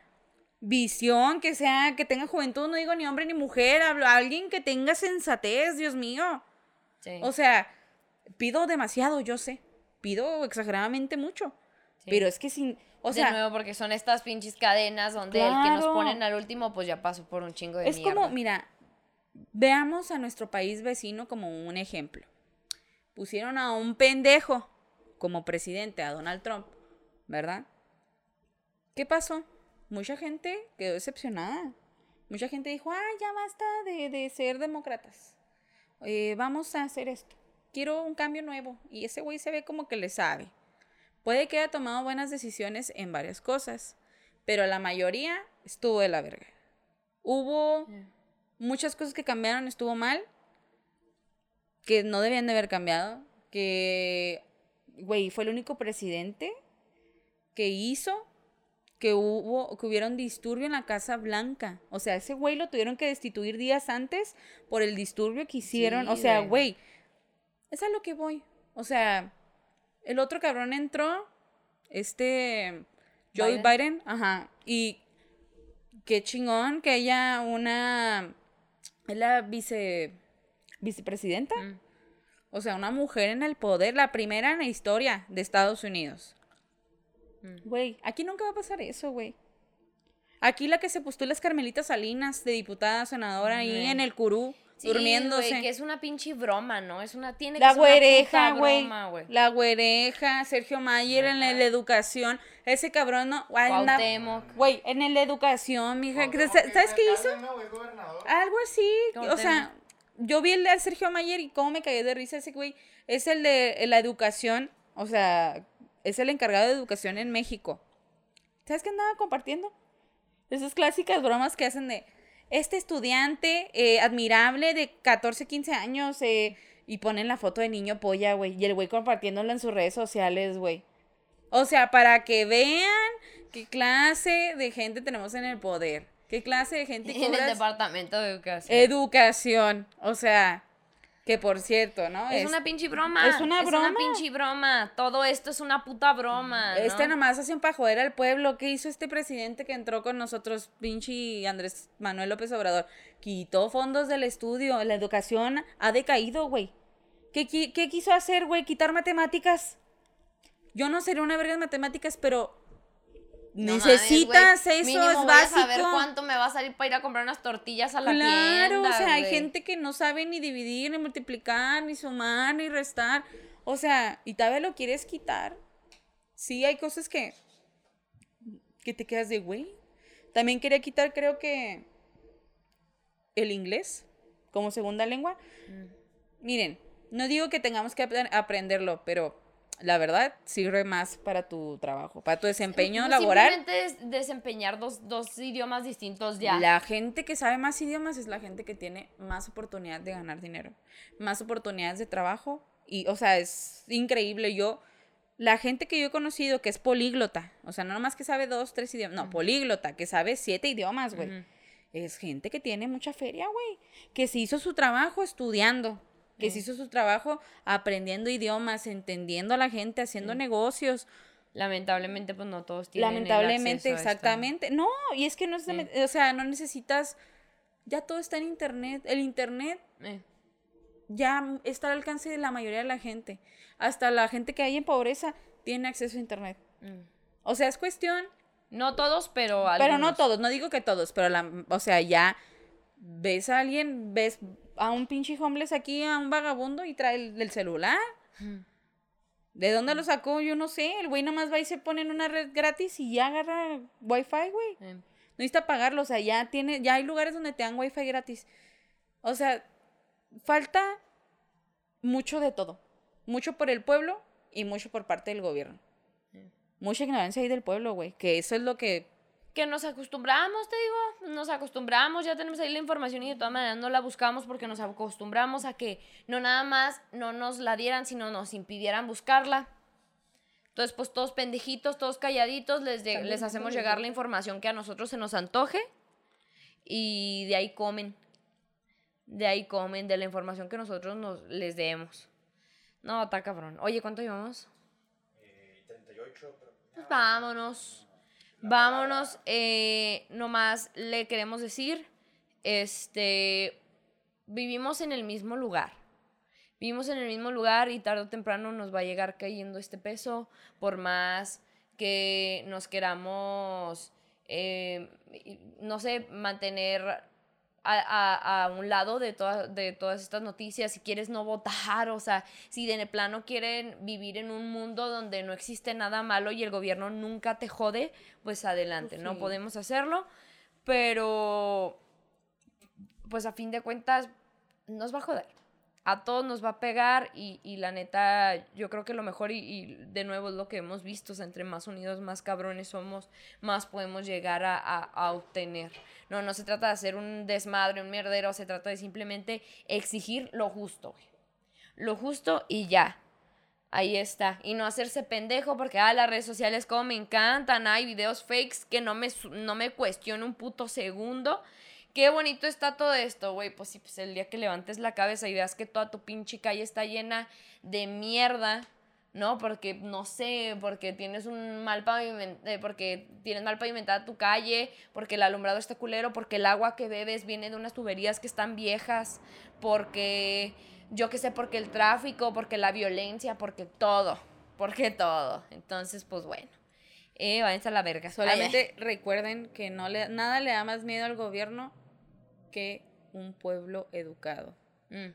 S1: visión, que sea, que tenga juventud, no digo ni hombre ni mujer, hablo alguien que tenga sensatez, Dios mío.
S2: Sí.
S1: O sea, pido demasiado, yo sé. Pido exageradamente mucho.
S2: Sí.
S1: Pero es que sin, o
S2: de
S1: sea,
S2: nuevo, porque son estas pinches cadenas donde el que nos ponen al último, pues ya pasó por un chingo de
S1: es
S2: mierda.
S1: como, mira, veamos a nuestro país vecino como un ejemplo. Pusieron a un pendejo como presidente, a Donald Trump, ¿verdad? ¿Qué pasó? Mucha gente quedó decepcionada. Mucha gente dijo, ah, ya basta de, de ser demócratas. Eh, vamos a hacer esto. Quiero un cambio nuevo. Y ese güey se ve como que le sabe. Puede que haya tomado buenas decisiones en varias cosas, pero la mayoría estuvo de la verga. Hubo muchas cosas que cambiaron, estuvo mal, que no debían de haber cambiado, que, güey, fue el único presidente que hizo que hubo, que hubiera un disturbio en la Casa Blanca. O sea, ese güey lo tuvieron que destituir días antes por el disturbio que hicieron.
S2: Sí,
S1: o sea,
S2: güey.
S1: es a lo que voy. O sea, el otro cabrón entró, este, Joe
S2: Biden.
S1: Biden, ajá, y qué chingón que haya una, es la vice, vicepresidenta.
S2: Mm.
S1: O sea, una mujer en el poder, la primera en la historia de Estados Unidos.
S2: Mm.
S1: Güey, aquí nunca va a pasar eso, güey. Aquí la que se postula es Carmelita Salinas, de diputada senadora, ahí en el curú,
S2: Sí,
S1: durmiéndose.
S2: güey, que es una pinche broma, ¿no? Es una tiene que
S1: La
S2: ser una
S1: güereja,
S2: puta
S1: güey.
S2: broma, güey.
S1: La güereja, Sergio Mayer en la, la educación. Ese cabrón no. Güey, en la educación, mija.
S3: Cuauhtémoc,
S1: ¿Sabes qué hizo? Algo así. O sea, yo vi el de Sergio Mayer y cómo me caí de risa ese güey. Es el de la educación. O sea, es el encargado de educación en México. ¿Sabes qué andaba compartiendo? Esas clásicas bromas que hacen de este estudiante eh, admirable de 14, 15 años eh, y ponen la foto de niño polla, güey. Y el güey compartiéndola en sus redes sociales, güey. O sea, para que vean qué clase de gente tenemos en el poder. Qué clase de gente
S2: En el departamento de educación.
S1: educación. O sea, que por cierto, ¿no?
S2: es,
S1: Es-
S2: una pinche broma.
S1: es una
S2: Es
S1: broma.
S2: una pinche broma. Todo esto es una puta broma. ¿no?
S1: Este nomás hacen para joder al pueblo. ¿Qué hizo este presidente que entró con nosotros, pinche Andrés Manuel López Obrador? Quitó fondos del estudio. La educación ha decaído, güey. ¿Qué, qui- qué quiso hacer, güey? Quitar matemáticas. Yo no seré una verga en matemáticas, pero
S2: No
S1: necesitas eso,
S2: Mínimo
S1: es
S2: voy a saber cuánto me va a salir para ir a comprar unas tortillas a la
S1: Claro,
S2: tienda.
S1: o sea, hay gente que no sabe ni dividir, ni multiplicar, ni sumar, ni restar. O sea, y todavía lo quieres quitar. Sí, hay cosas que. que te quedas de güey. También quería quitar, creo que. el inglés como segunda lengua.
S2: Mm.
S1: Miren, no digo que tengamos que apre- aprenderlo, pero la verdad sirve más para tu trabajo, para tu desempeño laboral.
S2: Simplemente es desempeñar dos, dos idiomas distintos ya.
S1: La gente que sabe más idiomas es la gente que tiene más oportunidad de ganar dinero, más oportunidades de trabajo y, o sea, es increíble. Yo, la gente que yo he conocido que es políglota, o sea, no nomás que sabe dos, tres idiomas, no, políglota, que sabe siete idiomas, güey. Es gente que tiene mucha feria, güey, que se hizo su trabajo estudiando, que se hizo su trabajo aprendiendo idiomas, entendiendo a la gente, haciendo negocios.
S2: Lamentablemente, pues no todos tienen. el
S1: Lamentablemente,
S2: acceso a esto.
S1: exactamente. No, y es que no es,
S2: Sí.
S1: o sea, no necesitas, ya todo está en internet. El internet
S2: Eh,
S1: ya está al alcance de la mayoría de la gente. Hasta la gente que hay en pobreza tiene acceso a internet.
S2: mm.
S1: O sea, es cuestión,
S2: No todos, pero
S1: pero no
S2: algunos.
S1: todos, no digo que todos, pero la, o sea, ya ves a alguien, ves a un pinche homeless aquí, a un vagabundo y trae el, el celular. ¿De dónde lo sacó? Yo no sé. El güey nomás va y se pone en una red gratis y ya agarra wifi, güey. No necesita pagarlo, o sea, ya tiene, ya hay lugares donde te dan wifi gratis. O sea, falta mucho de todo. Mucho por el pueblo y mucho por parte del gobierno. Mucha ignorancia ahí del pueblo, güey. Que eso es lo que.
S2: Que nos acostumbramos, te digo, nos acostumbramos, ya tenemos ahí la información y de todas maneras no la buscamos porque nos acostumbramos a que no nada más no nos la dieran, sino nos impidieran buscarla. Entonces, pues todos pendejitos, todos calladitos, les, de- les hacemos llegar la información que a nosotros se nos antoje y de ahí comen. De ahí comen, de la información que nosotros nos, les demos. No, está cabrón. Oye, ¿cuánto llevamos?
S3: Eh, 38, pero...
S2: Pues vámonos. Vámonos. Eh, nomás le queremos decir, este, vivimos en el mismo lugar. Vivimos en el mismo lugar y tarde o temprano nos va a llegar cayendo este peso, por más que nos queramos, eh, no sé, mantener a, a- a un lado de, toda- de todas estas noticias, si quieres no votar, o sea, si de plano quieren vivir en un mundo donde no existe nada malo y el gobierno nunca te jode, pues adelante, no podemos hacerlo, pero pues a fin de cuentas nos va a joder. A todos nos va a pegar y, y la neta, yo creo que lo mejor y, y de nuevo es lo que hemos visto, entre más unidos, más cabrones somos, más podemos llegar a, a- obtener. No, no se trata de hacer un desmadre, un mierdero, se trata de simplemente exigir lo justo. Lo justo y ya. Ahí está. Y no hacerse pendejo porque, ah, las redes sociales como me encantan. Hay videos fakes que no me, no me cuestiono un puto segundo. Qué bonito está todo esto, güey. Pues sí, pues el día que levantes la cabeza y veas que toda tu pinche calle está llena de mierda, ¿no? Porque, no sé, porque tienes un mal paviment- eh, porque tienes mal pavimentada tu calle, porque el alumbrado está culero, porque el agua que bebes viene de unas tuberías que están viejas, porque, yo qué sé, porque el tráfico, porque la violencia, porque todo, porque todo. Entonces, pues bueno, eh, váyanse a la verga.
S1: Solamente recuerden que no le, nada le da más miedo al gobierno que un pueblo educado.
S2: Mm,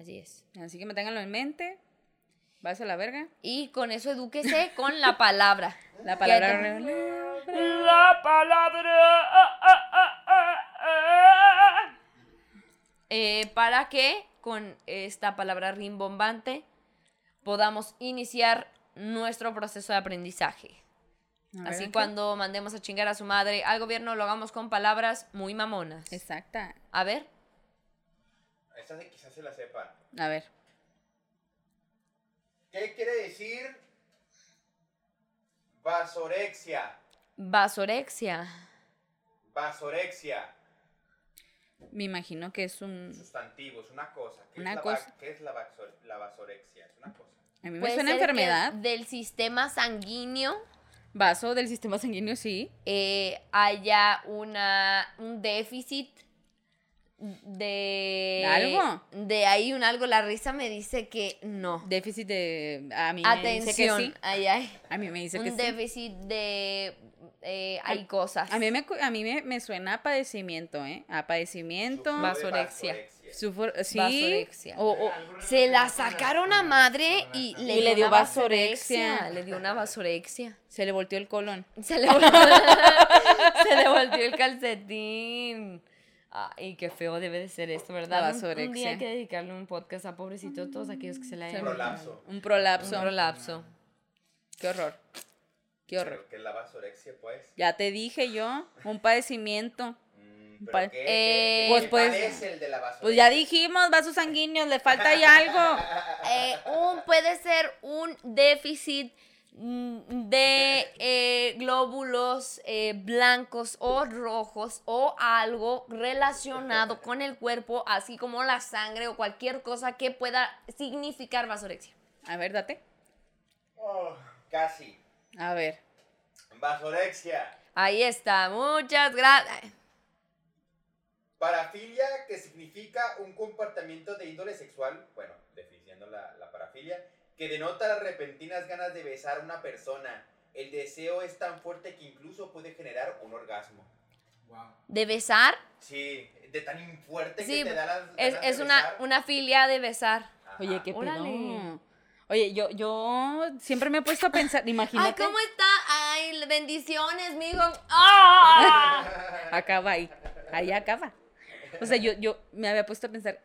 S2: así es.
S1: Así que me tenganlo en mente. Vas a la verga.
S2: Y con eso edúquese con la palabra.
S1: La palabra.
S2: te- La palabra. ah, ah, ah, ah. Eh, para que con esta palabra rimbombante podamos iniciar nuestro proceso de aprendizaje.
S1: A ver,
S2: Así
S1: ¿qué?
S2: cuando mandemos a chingar a su madre al gobierno lo hagamos con palabras muy mamonas.
S1: Exacta.
S2: A ver,
S3: Esta quizás se la sepan.
S1: A ver.
S3: ¿Qué quiere decir vasorexia?
S2: vasorexia.
S3: Vasorexia.
S1: Me imagino que es un.
S3: Sustantivo, es una cosa. ¿Qué
S1: Una
S3: es la,
S1: cosa.
S3: va- ¿qué es la, vasor- la vasorexia? Es una cosa.
S1: A mí me
S2: Puede
S1: suena
S2: ser que
S1: enfermedad.
S2: del sistema sanguíneo
S1: Vaso del sistema sanguíneo, sí.
S2: eh, haya una, un déficit de...
S1: ¿Algo?
S2: De ahí un algo. La risa me dice que no.
S1: Déficit de. A mí me dice que
S2: Atención.
S1: sí.
S2: Ay, ay.
S1: A mí me dice que
S2: Un
S1: sí.
S2: déficit de... eh, hay cosas.
S1: A mí me, a mí me, me suena a padecimiento, ¿eh? A padecimiento.
S3: De
S2: Vasorexia.
S1: Sufor- sí.
S2: Vasorexia.
S1: O, o-
S2: Se la sacaron a madre y le,
S1: Y le dio
S2: una
S1: vasorexia.
S2: Le dio una vasorexia.
S1: se le volteó el colon.
S2: Se le volteó, se le volteó el calcetín. Ay, qué feo debe de ser esto, ¿verdad?
S1: La
S2: Un- Un, día
S1: vasorexia.
S2: hay que dedicarle un podcast a pobrecitos todos aquellos que se le hayan
S3: Prolapso.
S1: Un prolapso.
S2: un prolapso.
S1: Qué horror. Qué horror.
S3: ¿Pero ¿Qué es la vasorexia, pues?
S1: Ya te dije yo, un padecimiento.
S3: ¿Pero
S1: Pa-
S3: qué,
S2: Eh,
S3: qué-
S1: pues,
S3: qué
S1: pues,
S3: el de la?
S1: Pues ya dijimos, vasos sanguíneos, le falta ahí algo.
S2: Eh, un, puede ser un déficit mm, de eh, glóbulos eh, blancos o rojos o algo relacionado con el cuerpo, así como la sangre o cualquier cosa que pueda significar vasorexia.
S1: A ver, date.
S3: Oh, casi.
S1: A ver.
S3: Vasorexia.
S2: Ahí está, muchas gracias.
S3: Parafilia, que significa un comportamiento de índole sexual, bueno, definiendo la, la parafilia, que denota las repentinas ganas de besar a una persona. El deseo es tan fuerte que incluso puede generar un orgasmo.
S2: ¿De besar?
S3: Sí, de tan fuerte
S2: Sí,
S3: que te da las
S2: Es,
S3: ganas
S2: es
S3: de
S2: una,
S3: besar.
S2: una filia de besar.
S3: Ajá.
S1: Oye, qué pedo. Oye, yo, yo siempre me he puesto a pensar,
S2: Ay,
S1: imagínate.
S2: ¿cómo está? Ay, bendiciones, mijo. ¡Ah!
S1: Acaba ahí. Ahí acaba. O sea, yo, yo me había puesto a pensar,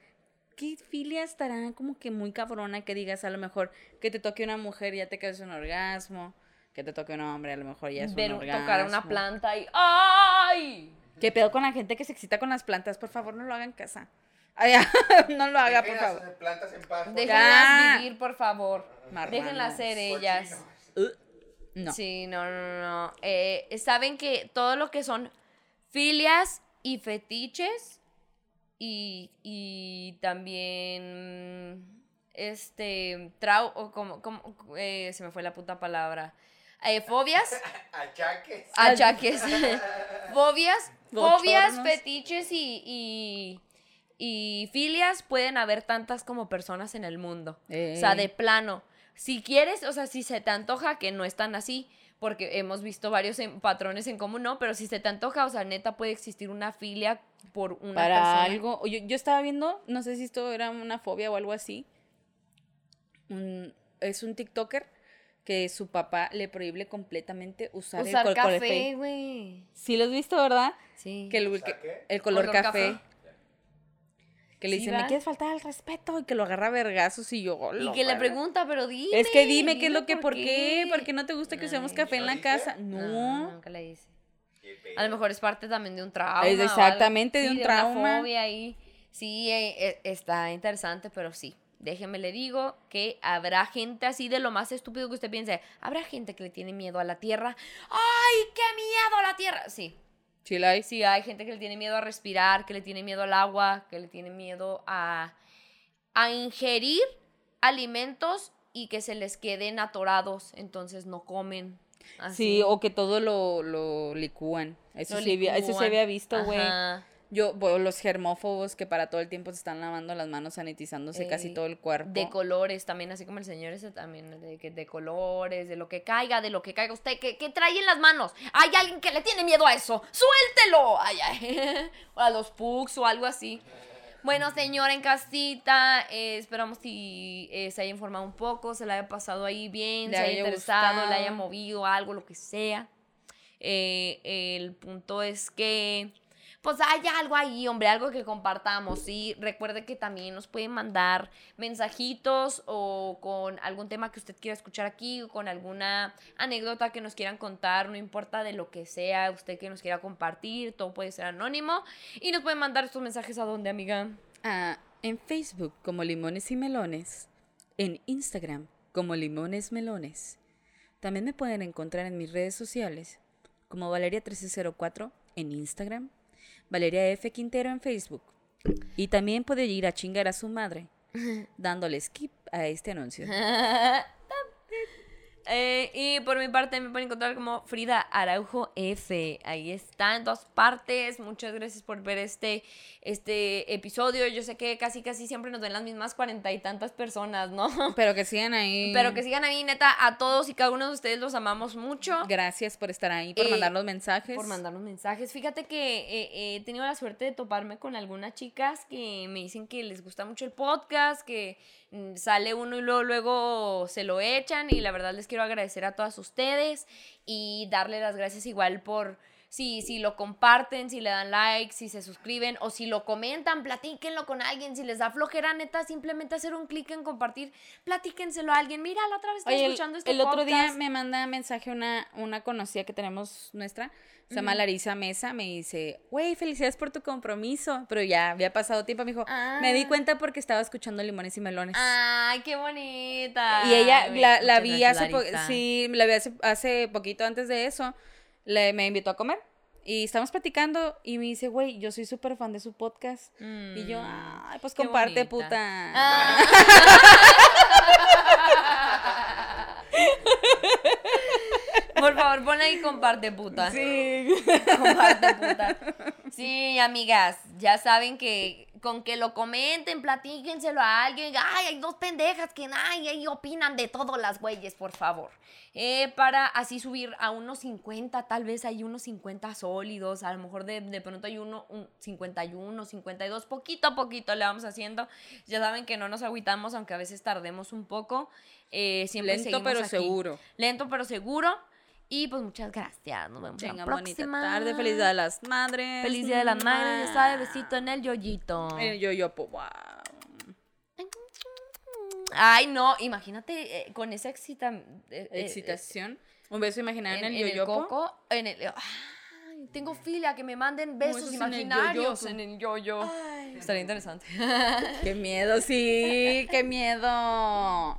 S1: ¿qué filia estará como que muy cabrona que digas a lo mejor que te toque una mujer y ya te quedas un orgasmo? Que te toque un hombre, a lo mejor ya es
S2: Ver-
S1: un orgasmo.
S2: tocar una planta y ¡ay!
S1: ¿Qué pedo con la gente que se excita con las plantas? Por favor, no lo hagan en casa. Ay, no lo haga, por favor.
S3: plantas en paz. por
S2: Déjenlas
S1: Ya.
S2: vivir, por favor.
S1: Marranos.
S2: Déjenlas ser ellas.
S3: Cochinos.
S1: No.
S2: Sí, no, no, no. Eh, Saben que todo lo que son filias y fetiches y, y también este trau o como, como eh, se me fue la puta palabra. Eh, fobias.
S3: Achaques.
S2: achaques. Fobias fobias fetiches y, y y filias pueden haber tantas como personas en el mundo. O sea, de plano. Si quieres, o sea, si se te antoja, que no es tan así, porque hemos visto varios en- patrones en común, ¿no? Pero si se te antoja, o sea, neta puede existir una filia por una
S1: Para
S2: persona.
S1: algo. Oye, yo estaba viendo, no sé si esto era una fobia o algo así. Un- es un TikToker que su papá le prohíbe completamente usar,
S2: Usar
S1: el color
S2: café, güey.
S1: Sí lo has visto, ¿verdad?
S2: Sí.
S1: Que el, el color,
S2: Color
S1: café.
S2: café.
S1: Que le
S2: Sí,
S1: dice,
S2: ¿va?
S1: me quieres faltar al respeto y que lo agarra a vergazos y yo.
S2: y
S1: "Lo
S2: que le
S1: verga".
S2: pregunta, pero dime.
S1: Es que dime qué es lo que, ¿por qué? ¿Por qué no te gusta que usemos café en
S3: ¿no
S1: la
S3: dice?
S1: casa?
S2: No,
S1: No.
S2: nunca le dice. A lo mejor es parte también de un trauma.
S1: Es exactamente de
S2: Sí,
S1: un trauma.
S2: fobia ahí. Sí, eh, eh, está interesante, pero sí. déjeme le digo que habrá gente así de lo más estúpido que usted piense. Habrá gente que le tiene miedo a la tierra. ¡Ay, qué miedo a la tierra! Sí,
S1: Sí, la hay.
S2: sí, hay gente que le tiene miedo a respirar, que le tiene miedo al agua, que le tiene miedo a, a ingerir alimentos y que se les queden atorados, entonces no comen. así.
S1: Sí, o que todo lo, lo licúan. Eso,
S2: Lo
S1: sí, había- eso
S2: licúan.
S1: había visto, güey. Yo, bueno, los germófobos que para todo el tiempo se están lavando las manos, sanitizándose casi todo el cuerpo.
S2: De colores también, así como el señor ese también, de, que- de colores, de lo que caiga, de lo que caiga usted, ¿qué, qué trae en las manos? Hay alguien que le tiene miedo a eso, suéltelo. Ay, ay. o a los pugs o algo así. Bueno, señora en casita, eh, esperamos si eh, se haya informado un poco, se le haya pasado ahí bien,
S1: Le
S2: se haya
S1: haya
S2: interesado, le haya movido algo, lo que sea. Eh, el punto es que, pues hay algo ahí, hombre, algo que compartamos, ¿sí? Recuerde que también nos pueden mandar mensajitos o con algún tema que usted quiera escuchar aquí o con alguna anécdota que nos quieran contar, no importa de lo que sea, usted que nos quiera compartir, todo puede ser anónimo. Y nos pueden mandar estos mensajes a dónde, amiga.
S1: Ah, en Facebook como Limones y Melones. En Instagram como Limones Melones. También me pueden encontrar en mis redes sociales como Valeria1304 en Instagram, Valeria F. Quintero en Facebook. Y también puede ir a chingar a su madre dándole skip a este anuncio.
S2: Eh, y por mi parte me pueden encontrar como Frida Araujo F. Ahí está en todas partes. Muchas gracias por ver este, este episodio. Yo sé que casi casi siempre nos ven las mismas cuarenta y tantas personas, ¿no?
S1: Pero que sigan ahí.
S2: Pero que sigan ahí, neta, a todos y cada uno de ustedes los amamos mucho.
S1: Gracias por estar ahí, por
S2: Eh,
S1: mandar los mensajes.
S2: Por mandarnos mensajes. Fíjate que eh, he tenido la suerte de toparme con algunas chicas que me dicen que les gusta mucho el podcast, que mm, sale uno y luego, luego se lo echan. Y la verdad les quiero agradecer a todas ustedes y darle las gracias igual por... Si, si lo comparten, si le dan like, si se suscriben o si lo comentan, platíquenlo con alguien. Si les da flojera, neta, simplemente hacer un clic en compartir, platíquenselo a alguien. Mira, la otra vez estoy
S1: Oye,
S2: escuchando este
S1: el otro día me manda mensaje una, una conocida que tenemos nuestra, se llama Larisa Mesa, me dice, güey, felicidades por tu compromiso, pero ya había pasado tiempo, me dijo, me di
S2: Ah.
S1: cuenta porque estaba escuchando Limones y Melones.
S2: Ay, qué bonita.
S1: y ella
S2: Ay,
S1: la, la vi hace, sí, la vi hace, hace poquito antes de eso, le, me invitó a comer y estamos platicando y me dice, güey, yo soy súper fan de su podcast. Y yo,
S2: Mm,
S1: ay, pues
S2: qué
S1: comparte,
S2: bonita.
S1: puta.
S2: Ah. Por favor, pon ahí comparte, puta.
S1: Sí.
S2: Comparte, puta. Sí, amigas, ya saben que con que lo comenten, platíquenselo a alguien. Ay, hay dos pendejas que ay, ahí opinan de todos las güeyes, por favor. Eh, para así subir a unos 50, tal vez hay unos 50 sólidos, a lo mejor de, de pronto hay uno, un 51, 52, poquito a poquito le vamos haciendo. Ya saben que no nos agüitamos, aunque a veces tardemos un poco. Eh, siempre
S1: Lento pero
S2: aquí.
S1: seguro.
S2: Lento pero seguro. Y pues muchas gracias. Nos vemos
S1: Tenga
S2: la
S1: bonita
S2: próxima.
S1: tarde, feliz día de las madres.
S2: Feliz día de las madres. Ya sabe, besito en el yoyito.
S1: El yo, yo, po- wow.
S2: Ay, no, imagínate eh, con esa excita, eh, eh,
S1: Excitación. Un beso imaginario
S2: en,
S1: en,
S2: en
S1: el yo, yo, po.
S2: coco, en el ay, tengo filia que me manden
S1: besos en el
S2: imaginarios
S1: yoyopo.
S2: en el yoyo. Estaría interesante.
S1: Qué miedo, sí, qué miedo.